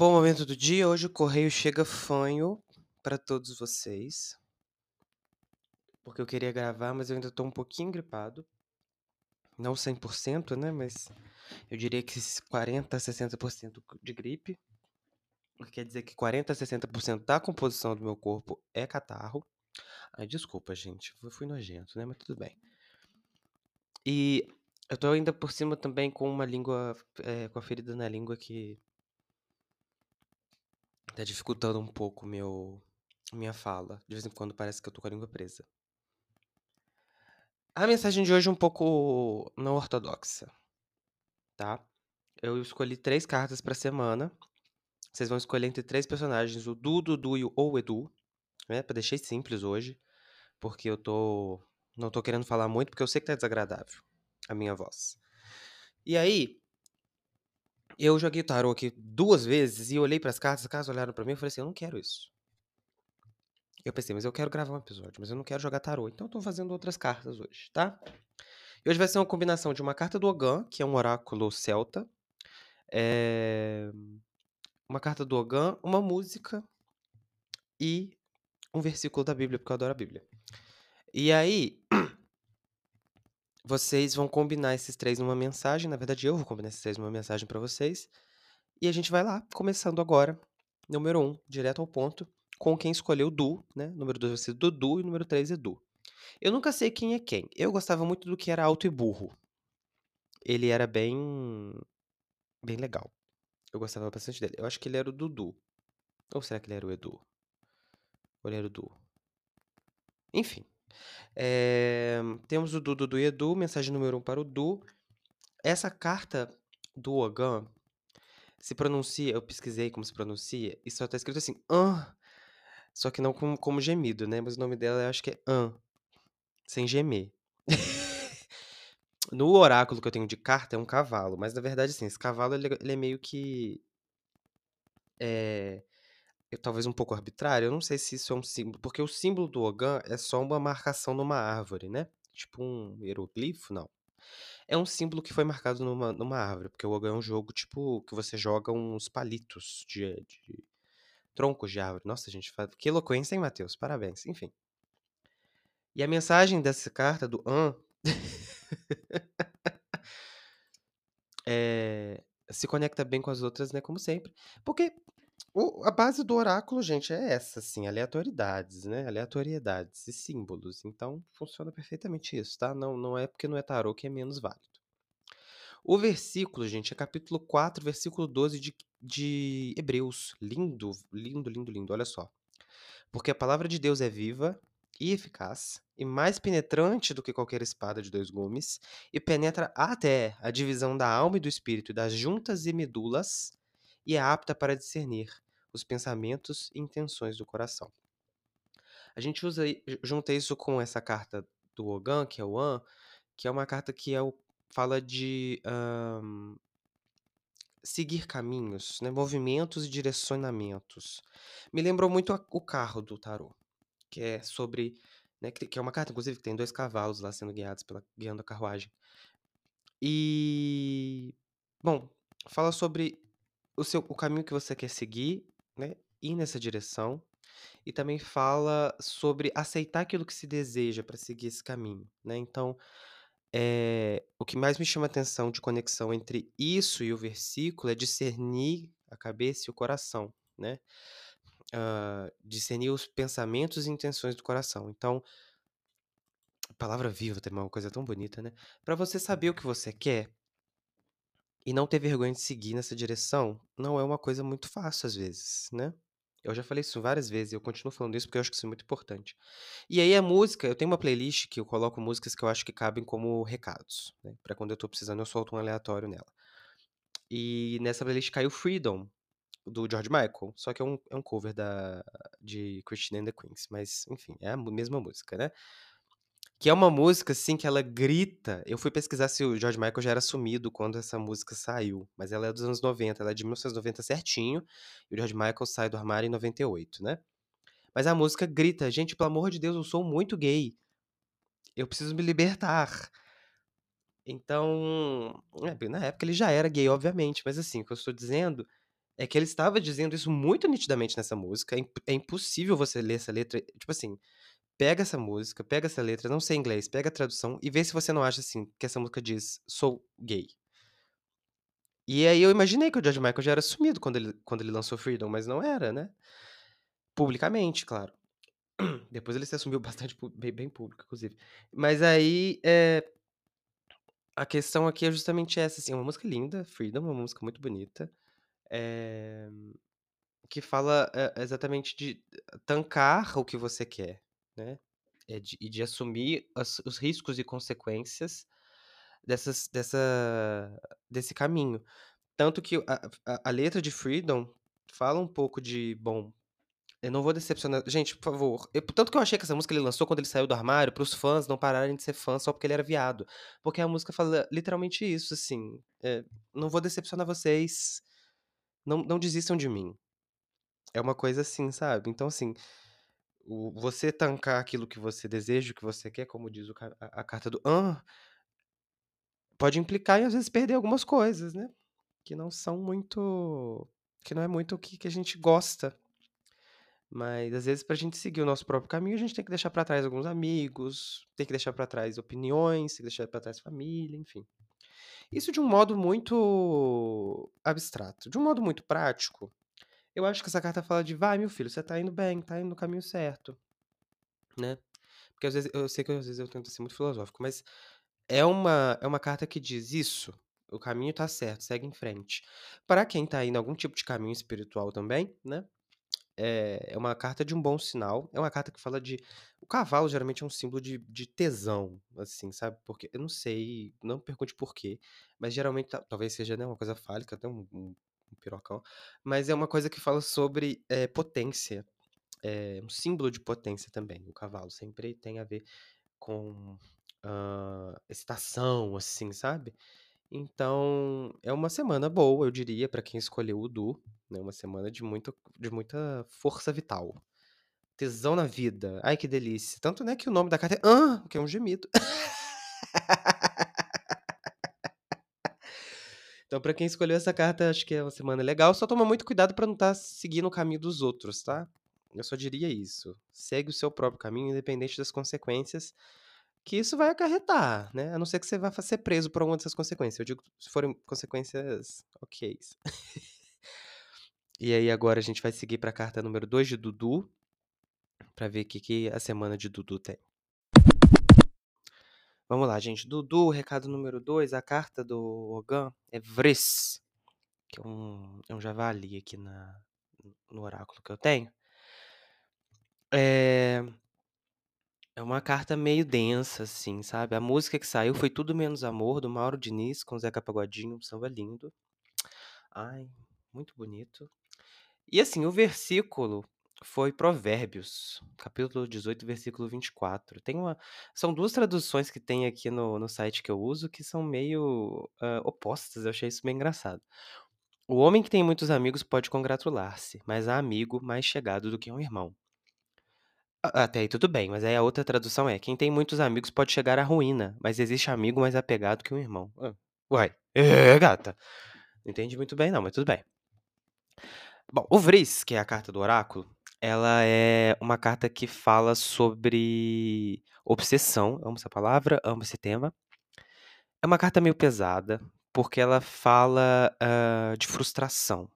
Bom momento do dia, hoje o correio chega fanho para todos vocês. Porque eu queria gravar, mas eu ainda tô um pouquinho gripado. Não 100%, né, mas eu diria que 40 a 60% de gripe. Quer dizer que 40 a 60% da composição do meu corpo é catarro. Ai, desculpa, gente, eu fui nojento, né, mas tudo bem. E eu tô ainda por cima também com uma língua, é, com a ferida na língua que tá dificultando um pouco meu minha fala. De vez em quando parece que eu tô com a língua presa. A mensagem de hoje é um pouco não ortodoxa, tá? Eu escolhi três cartas pra semana. Vocês vão escolher entre três personagens, o Du, Dudu e o Edu, né? Pra deixar simples hoje, porque eu tô não tô querendo falar muito, porque eu sei que tá desagradável a minha voz. E aí, eu joguei tarô aqui duas vezes e olhei para as cartas, as cartas olharam para mim e falei assim: eu não quero isso. Eu pensei, mas eu quero gravar um episódio, mas eu não quero jogar tarô, então eu tô fazendo outras cartas hoje, tá? E hoje vai ser uma combinação de uma carta do Ogan, que é um oráculo celta, é... uma carta do Ogan, uma música e um versículo da Bíblia, porque eu adoro a Bíblia. E aí, vocês vão combinar esses três numa mensagem. Na verdade, eu vou combinar esses três numa mensagem para vocês. E a gente vai lá, começando agora. Número um, direto ao ponto, com quem escolheu Du, né? Número dois vai ser Dudu e número três Edu. Eu nunca sei quem é quem. Eu gostava muito do que era alto e burro. Ele era bem. bem legal. Eu gostava bastante dele. Eu acho que ele era o Dudu. Ou será que ele era o Edu? Ou ele era o Du? Enfim. É, temos o Du, Dudu e Edu. Mensagem número um para o Du. Essa carta do Ogan se pronuncia, eu pesquisei como se pronuncia, e só tá escrito assim, an, só que não como, como gemido, né? Mas o nome dela eu acho que é an, sem gemer. no oráculo que eu tenho de carta é um cavalo, mas na verdade, assim, esse cavalo ele, ele é meio que. É, talvez um pouco arbitrário, eu não sei se isso é um símbolo, porque o símbolo do Ogan é só uma marcação numa árvore, né? Tipo um hieroglifo, não. É um símbolo que foi marcado numa, numa árvore, porque o Ogan é um jogo, tipo, que você joga uns palitos de, de troncos de árvore. Nossa, gente, que eloquência, hein, Matheus? Parabéns. Enfim. E a mensagem dessa carta, do An, é, se conecta bem com as outras, né, como sempre. Porque o, a base do oráculo, gente, é essa, assim, aleatoriedades, né? Aleatoriedades e símbolos. Então, funciona perfeitamente isso, tá? Não, não é porque não é tarô que é menos válido. O versículo, gente, é capítulo 4, versículo 12 de, de Hebreus. Lindo, lindo, lindo, lindo. Olha só. Porque a palavra de Deus é viva e eficaz, e mais penetrante do que qualquer espada de dois gumes, e penetra até a divisão da alma e do espírito, das juntas e medulas, e é apta para discernir os pensamentos e intenções do coração. A gente usa, junta isso com essa carta do Ogan, que é o An, que é uma carta que é o, fala de um, seguir caminhos, né, movimentos e direcionamentos. Me lembrou muito a, o carro do tarô, que é sobre, né, que, que, é uma carta, inclusive, que tem dois cavalos lá sendo guiados pela guiando a carruagem. E bom, fala sobre o, seu, o caminho que você quer seguir, né? Ir nessa direção. E também fala sobre aceitar aquilo que se deseja para seguir esse caminho, né? Então, é, o que mais me chama atenção de conexão entre isso e o versículo é discernir a cabeça e o coração, né? Uh, discernir os pensamentos e intenções do coração. Então, palavra viva também é uma coisa tão bonita, né? Para você saber o que você quer, e não ter vergonha de seguir nessa direção não é uma coisa muito fácil às vezes, né? Eu já falei isso várias vezes e eu continuo falando isso porque eu acho que isso é muito importante. E aí a música, eu tenho uma playlist que eu coloco músicas que eu acho que cabem como recados, né? Pra quando eu tô precisando eu solto um aleatório nela. E nessa playlist caiu Freedom, do George Michael, só que é um, é um cover da, de Christine and the Queens, mas enfim, é a mesma música, né? Que é uma música, assim, que ela grita. Eu fui pesquisar se o George Michael já era sumido quando essa música saiu. Mas ela é dos anos 90, ela é de 1990 certinho. E o George Michael sai do armário em 98, né? Mas a música grita: gente, pelo amor de Deus, eu sou muito gay. Eu preciso me libertar. Então, é, na época ele já era gay, obviamente, mas assim, o que eu estou dizendo é que ele estava dizendo isso muito nitidamente nessa música, é é impossível você ler essa letra tipo assim, pega essa música, pega essa letra, não sei inglês, pega a tradução e vê se você não acha, assim, que essa música diz: "Sou gay". E aí eu imaginei que o George Michael já era assumido quando ele quando ele lançou Freedom, mas não era, né. Publicamente, claro. Depois ele se assumiu bastante bem bem público, inclusive. Mas aí, eh a questão aqui é justamente essa, assim, é uma música linda, Freedom, uma música muito bonita, eh, que fala, eh, exatamente de tancar o que você quer, né, é de e de assumir as os riscos e consequências dessas dessa desse caminho. Tanto que a a a letra de Freedom fala um pouco de, bom, eu não vou decepcionar gente, por favor, eu tanto que eu achei que essa música ele lançou quando ele saiu do armário para os fãs não pararem de ser fãs só porque ele era viado, porque a música fala literalmente isso, assim, eh, "Não vou decepcionar vocês, não não desistam de mim". É uma coisa assim, sabe. Então assim, o você tancar aquilo que você deseja, o que você quer, como diz o a a carta do An pode implicar em às vezes perder algumas coisas, né, que não são muito que não é muito o que que a gente gosta. Mas às vezes pra gente seguir o nosso próprio caminho, a gente tem que deixar pra trás alguns amigos, tem que deixar pra trás opiniões, tem que deixar pra trás família, enfim. Isso de um modo muito abstrato. De um modo muito prático, eu acho que essa carta fala de: "Vai meu filho, você tá indo bem, tá indo no caminho certo", né. Porque às vezes eu sei que às vezes eu tento ser muito filosófico, mas é uma é uma carta que diz: "Isso, o caminho tá certo, segue em frente". Pra quem tá indo algum tipo de caminho espiritual também, né, eh, é uma carta de um bom sinal, é uma carta que fala de o cavalo geralmente é um símbolo de de tesão, assim, sabe, porque eu não sei, não pergunte por quê, mas geralmente ta talvez seja, né, uma coisa fálica, até um um um pirocão, mas é uma coisa que fala sobre, eh, potência, é um símbolo de potência também, o cavalo sempre tem a ver com, hã, excitação, assim, sabe. Então, é uma semana boa, eu diria, pra quem escolheu o Du, né, uma semana de muito de muita força vital. Tesão na vida, ai que delícia, tanto, né, que o nome da carta é An, que é um gemido. Então pra quem escolheu essa carta, acho que é uma semana legal, só toma muito cuidado pra não estar seguindo o caminho dos outros, tá. Eu só diria isso, segue o seu próprio caminho independente das consequências que isso vai acarretar, né, a não ser que você vá ser preso por alguma dessas consequências, eu digo se forem consequências ok's. E aí agora a gente vai seguir pra carta número 2 de Dudu, pra ver que que a semana de Dudu tem. Vamos lá gente, Dudu, recado número 2, a carta do Ogã é Vress, que é um é um javali aqui na no oráculo que eu tenho. Eh é uma carta meio densa, assim, sabe. A música que saiu foi Tudo Menos Amor, do Mauro Diniz, com Zeca Pagodinho, um samba lindo. Ai, muito bonito. E assim, o versículo foi Provérbios, capítulo 18, versículo 24. Tem uma são 2 traduções que tem aqui no no site que eu uso que são meio, hã, opostas, eu achei isso bem engraçado. "O homem que tem muitos amigos pode congratular-se, mas há amigo mais chegado do que um irmão". Até aí tudo bem, mas aí a outra tradução é: "Quem tem muitos amigos pode chegar à ruína, mas existe amigo mais apegado que um irmão". Uai, é gata, não entendi muito bem não, mas tudo bem. Bom, o Vress, que é a carta do oráculo, ela é uma carta que fala sobre obsessão, amo essa palavra, amo esse tema. É uma carta meio pesada, porque ela fala, hã, de frustração,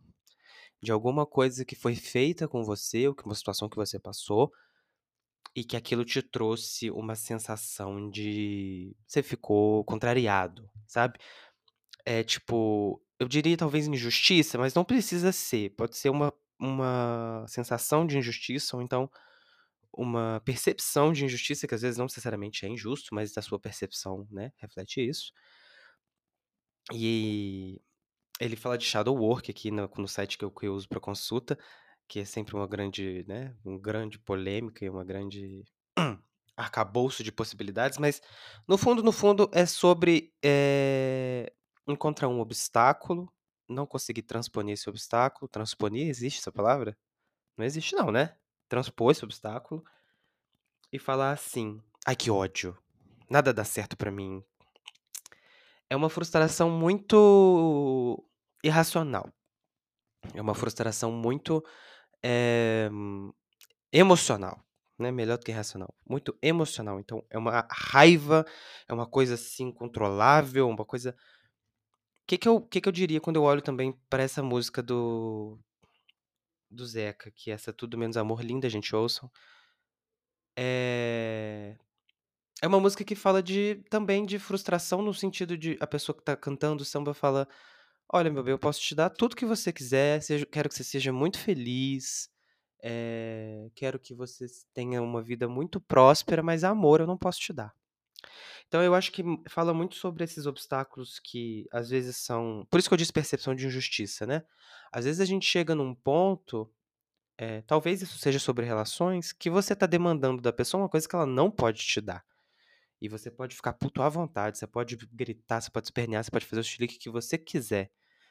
de alguma coisa que foi feita com você ou que uma situação que você passou, e que aquilo te trouxe uma sensação de você ficou contrariado, sabe. É tipo, eu diria talvez injustiça, mas não precisa ser, pode ser uma uma sensação de injustiça ou então uma percepção de injustiça, que às vezes não necessariamente é injusto, mas a sua percepção, né, reflete isso. E ele fala de shadow work aqui no no site que eu que eu uso pra consulta, que é sempre uma grande, né, um grande polêmica e uma grande arcabouço de possibilidades, mas no fundo, no fundo é sobre, eh, encontrar um obstáculo, não conseguir transponer esse obstáculo, transponer, existe essa palavra? Não existe não, né? Transpor esse obstáculo e falar assim: "Ai que ódio, nada dá certo pra mim". É uma frustração muito irracional. É uma frustração muito, eh, emocional, né, melhor do que racional, muito emocional. Então é uma raiva, é uma coisa, assim, incontrolável, uma coisa que que eu que que eu diria quando eu olho também pra essa música do do Zeca, que é essa Tudo Menos Amor, linda, gente, ouçam. Eh, é uma música que fala de também de frustração no sentido de a pessoa que tá cantando o samba fala: "Olha, meu bem, eu posso te dar tudo que você quiser, seja quero que você seja muito feliz, eh, quero que você tenha uma vida muito próspera, mas amor eu não posso te dar". Então eu acho que fala muito sobre esses obstáculos que às vezes são por isso que eu disse percepção de injustiça, né. Às vezes a gente chega num ponto, eh, talvez isso seja sobre relações, que você tá demandando da pessoa uma coisa que ela não pode te dar. E você pode ficar puto à vontade, você pode gritar, você pode espernear, você pode fazer o chilique que você quiser.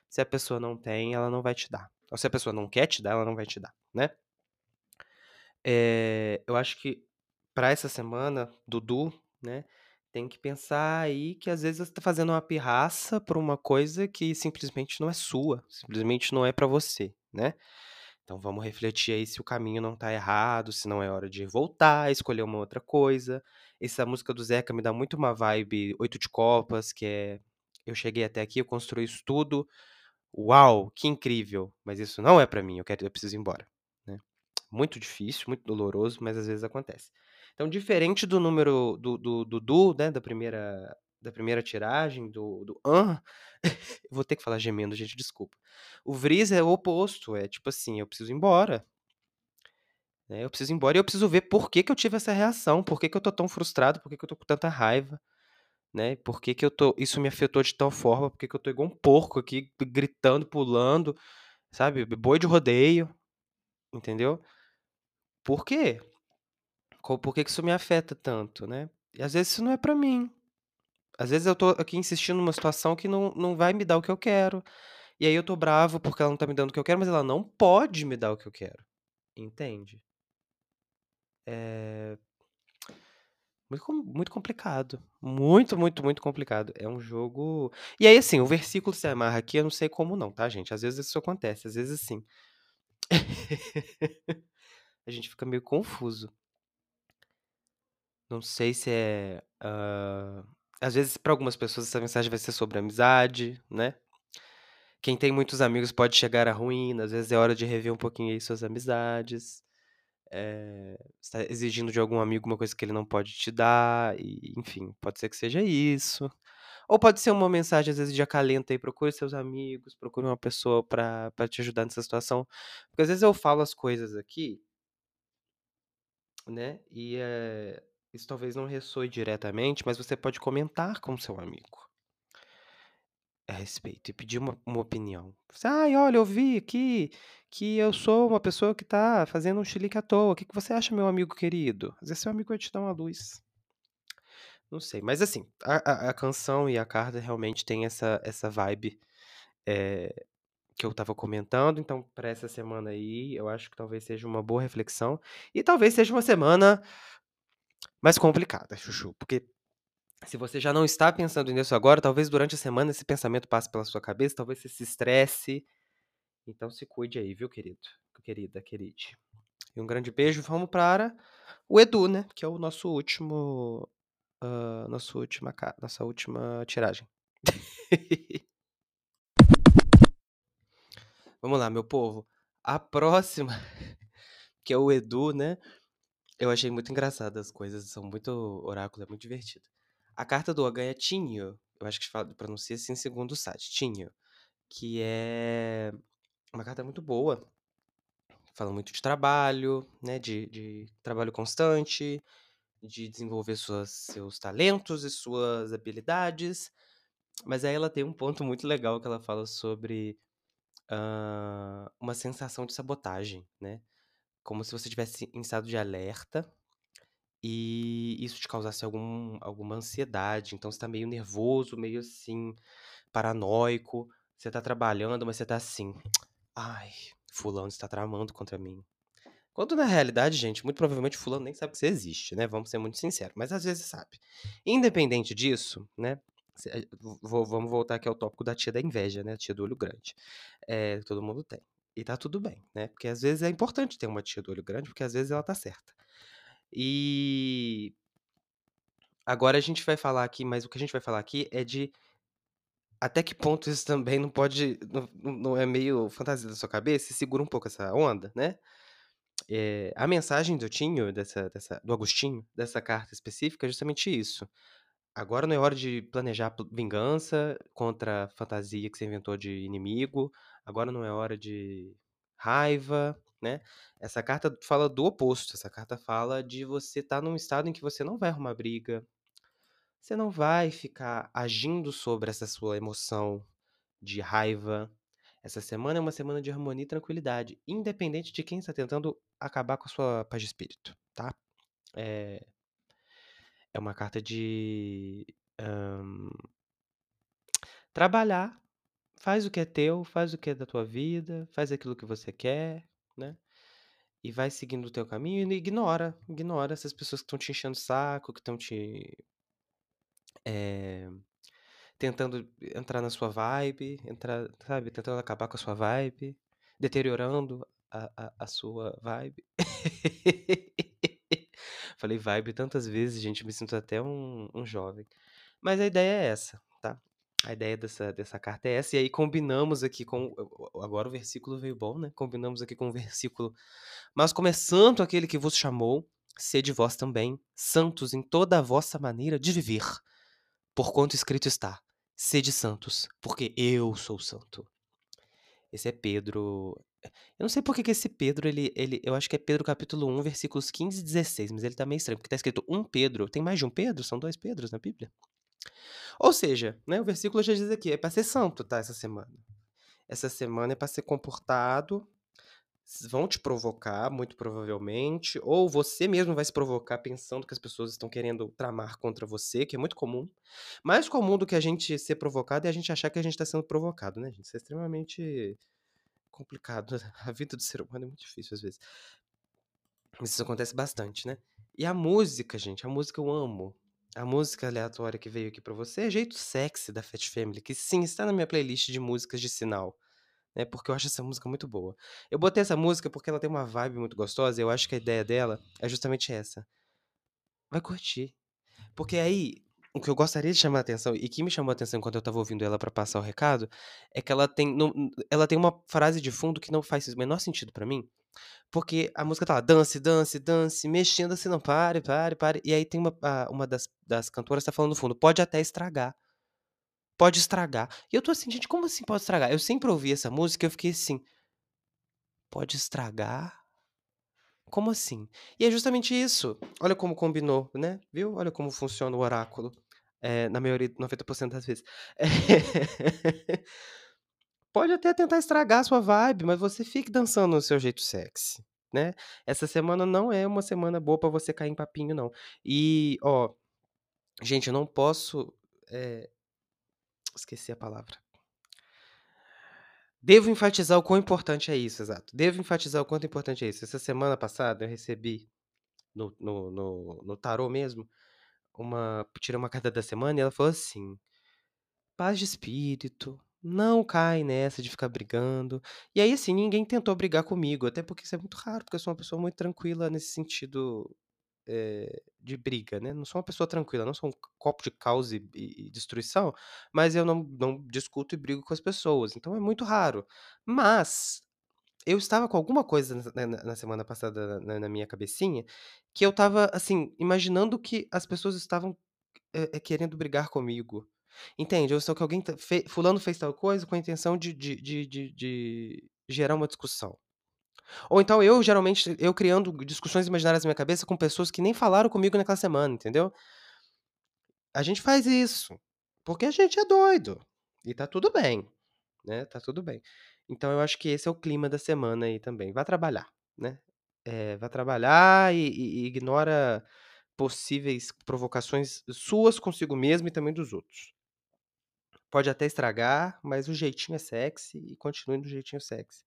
Se a pessoa não tem, ela não vai te dar. Ou se a pessoa não quer te dar, ela não vai te dar, né. Eh, eu acho que pra essa semana, Dudu, né, tem que pensar aí que às vezes você tá fazendo uma pirraça por uma coisa que simplesmente não é sua, simplesmente não é pra você, né. Então vamos refletir aí se o caminho não tá errado, se não é hora de voltar, escolher uma outra coisa. Essa música do Zeca me dá muito uma vibe Oito de Copas, que é: "Eu cheguei até aqui, eu construí isso tudo, uau, que incrível, mas isso não é pra mim, eu quero eu preciso ir embora", né. Muito difícil, muito doloroso, mas às vezes acontece. Então diferente do número do do Dudu, né, da primeira da primeira tiragem, do do hã, vou ter que falar gemendo, gente, desculpa. O Vriz é o oposto, é tipo assim: "Eu preciso ir embora". Né, eu preciso ir embora e eu preciso ver por que que eu tive essa reação, por que que eu tô tão frustrado, por que que eu tô com tanta raiva, né, por que que eu tô isso me afetou de tal forma, por que que eu tô igual um porco aqui gritando, pulando, sabe, boi de rodeio, entendeu? Por quê? Por que isso me afeta tanto, né? E às vezes isso não é pra mim. Às vezes eu tô aqui insistindo numa situação que não não vai me dar o que eu quero, e aí eu tô bravo porque ela não tá me dando o que eu quero, mas ela não pode me dar o que eu quero, entende? Eh, muito com muito complicado, muito, muito, muito complicado. É um jogo e aí, assim, o versículo se amarra aqui, eu não sei como não, tá, gente, às vezes isso acontece, às vezes sim. A gente fica meio confuso. Não sei se é, às vezes pra algumas pessoas essa mensagem vai ser sobre amizade, né. Quem tem muitos amigos pode chegar à ruína, às vezes é hora de rever um pouquinho aí suas amizades. Eh, você tá exigindo de algum amigo uma coisa que ele não pode te dar e, enfim, pode ser que seja isso. Ou pode ser uma mensagem, às vezes, de acalento aí, procure seus amigos, procure uma pessoa pra te ajudar nessa situação. Porque às vezes eu falo as coisas aqui né, e, eh, isso talvez não ressoe diretamente, mas você pode comentar com seu amigo a respeito e pedir uma uma opinião. Você: "Ai, olha, eu vi aqui que eu sou uma pessoa que tá fazendo um chilique à toa, o que que você acha, meu amigo querido?". Às vezes seu amigo vai te dar uma luz. Não sei, mas assim, a a a canção e a carta realmente tem essa essa vibe, eh, que eu estava comentando, então pra essa semana aí, eu acho que talvez seja uma boa reflexão, e talvez seja uma semana mais complicada, chuchu, porque se você já não está pensando nisso agora, talvez durante a semana esse pensamento passe pela sua cabeça, talvez você se estresse. Então se cuide aí, viu, querido, querida, queride. E um grande beijo, vamos para o Edu, né, que é o nosso último, hã, nosso última nossa última tiragem. Vamos lá, meu povo, a próxima, que é o Edu, né, eu achei muito engraçado as coisas, são muito oráculo é muito divertido. A carta do Ogã é Tinho, eu acho que pronuncia assim segundo o site, Tinho, que é uma carta muito boa, fala muito de trabalho, né, de de trabalho constante, de desenvolver suas seus talentos e suas habilidades, mas aí ela tem um ponto muito legal que ela fala sobre, hã, uma sensação de sabotagem, né, como se você estivesse em estado de alerta, e isso te causasse algum alguma ansiedade, então você tá meio nervoso, meio assim, paranoico, você tá trabalhando, mas você tá assim: "Ai, fulano está tramando contra mim". Quando na realidade, gente, muito provavelmente fulano nem sabe que você existe, né, vamos ser muito sincero, mas às vezes sabe. Independente disso, né, eh, vo vamos voltar aqui ao tópico da tia da inveja, né, a tia do olho grande, eh, todo mundo tem. E tá tudo bem, né, porque às vezes é importante ter uma tia do olho grande, porque às vezes ela tá certa. E agora a gente vai falar aqui mas o que a gente vai falar aqui é de até que ponto isso também não pode não não é meio fantasia da sua cabeça segura um pouco essa onda, né. Eh, a mensagem do Tinho, dessa dessa do Agostinho, dessa carta específica é justamente isso. Agora não é hora de planejar pl vingança contra a fantasia que você inventou de inimigo, agora não é hora de raiva, né. Essa carta fala do oposto, essa carta fala de você estar num estado em que você não vai arrumar briga, você não vai ficar agindo sobre essa sua emoção de raiva. Essa semana é uma semana de harmonia e tranquilidade, independente de quem está tentando acabar com a sua paz de espírito, tá. Eh é uma carta de, hã trabalhar, faz o que é teu, faz o que é da tua vida, faz aquilo que você quer, né, e vai seguindo o teu caminho e ignora, ignora essas pessoas que estão te enchendo o saco, que estão te eh, tentando entrar na sua vibe, entrar, sabe, tentando acabar com a sua vibe, deteriorando a a a sua vibe. Falei vibe tantas vezes, gente, me sinto até um um jovem. Mas a ideia é essa, tá. A ideia dessa dessa carta é essa, e aí combinamos aqui com agora o versículo veio bom, né, combinamos aqui com o versículo: "Mas como é santo aquele que vos chamou, sede vós também santos em toda a vossa maneira de viver, porquanto escrito está: sede santos, porque eu sou santo". Esse é Pedro, eu não sei porque que esse Pedro ele ele eu acho que é Pedro capítulo 1 versículos 15 e 16, mas ele tá meio estranho, porque tá escrito um Pedro, tem mais de um Pedro? São 2 Pedros na Bíblia? Ou seja, né, o versículo já diz aqui, é pra ser santo, tá, essa semana. Essa semana é pra ser comportado, vão te provocar muito provavelmente, ou você mesmo vai se provocar pensando que as pessoas estão querendo tramar contra você, que é muito comum. Mais comum do que a gente ser provocado é a gente achar que a gente tá sendo provocado, né, gente, isso é extremamente complicado, a vida do ser humano é muito difícil às vezes. Isso acontece bastante, né. E a música gente, a música eu amo. A música aleatória que veio aqui pra você é Jeito Sexy da Fat Family, que sim, está na minha playlist de músicas de sinal, né, porque eu acho essa música muito boa. Eu botei essa música porque ela tem uma vibe muito gostosa e eu acho que a ideia dela é justamente essa. Vai curtir. Porque aí, o que eu gostaria de chamar a atenção e que me chamou a atenção enquanto eu estava ouvindo ela pra passar o recado, é que ela tem não ela tem uma frase de fundo que não faz o menor sentido pra mim, porque a música tá lá: "Dance, dance, dance, mexendo assim não pare, pare, pare", e aí tem uma uma das das cantoras tá falando no fundo: "Pode até estragar". Pode estragar. E eu tô assim: "Gente, como assim pode estragar?". Eu sempre ouvi essa música e eu fiquei assim "Pode estragar? Como assim?". E é justamente isso. Olha como combinou, né, viu, olha como funciona o oráculo, eh, na maioria 90% das vezes. Pode até tentar estragar a sua vibe, mas você fique dançando no seu jeito sexy, né. Essa semana não é uma semana boa pra você cair em papinho não. E, ó, gente, eu não posso, eh, esqueci a palavra. Devo enfatizar o quão importante é isso, exato. Devo enfatizar o quanto importante é isso. Essa semana passada eu recebi no no no no tarô mesmo, uma tirei uma carta da semana e ela falou assim: "Paz de espírito, não cai nessa de ficar brigando". E aí, assim, ninguém tentou brigar comigo, até porque isso é muito raro, porque eu sou uma pessoa muito tranquila nesse sentido, eh, de briga, né, não sou uma pessoa tranquila, não sou um copo de caos e e destruição, mas eu não não discuto e brigo com as pessoas, então é muito raro. Mas, eu estava com alguma coisa na na na semana passada na na minha cabecinha, que eu estava, assim, imaginando que as pessoas estavam, eh, querendo brigar comigo, entende? Ou só que alguém tá fe fulano fez tal coisa com a intenção de de de de de gerar uma discussão. Ou então eu geralmente eu criando discussões imaginárias na minha cabeça com pessoas que nem falaram comigo naquela semana, entendeu? A gente faz isso, porque a gente é doido, e tá tudo bem, né, tá tudo bem. Então eu acho que esse é o clima da semana aí também, vá trabalhar, né, eh, vá trabalhar e e ignora possíveis provocações suas consigo mesmo e também dos outros. Pode até estragar, mas o jeitinho é sexy e continue do jeitinho sexy.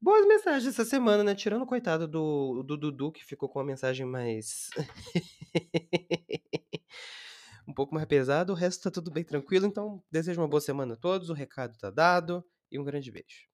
Boas mensagens essa semana, né, tirando o coitado do do Dudu que ficou com a mensagem mais um pouco mais pesada, o resto tá tudo bem tranquilo, então desejo uma boa semana a todos, o recado tá dado, e um grande beijo.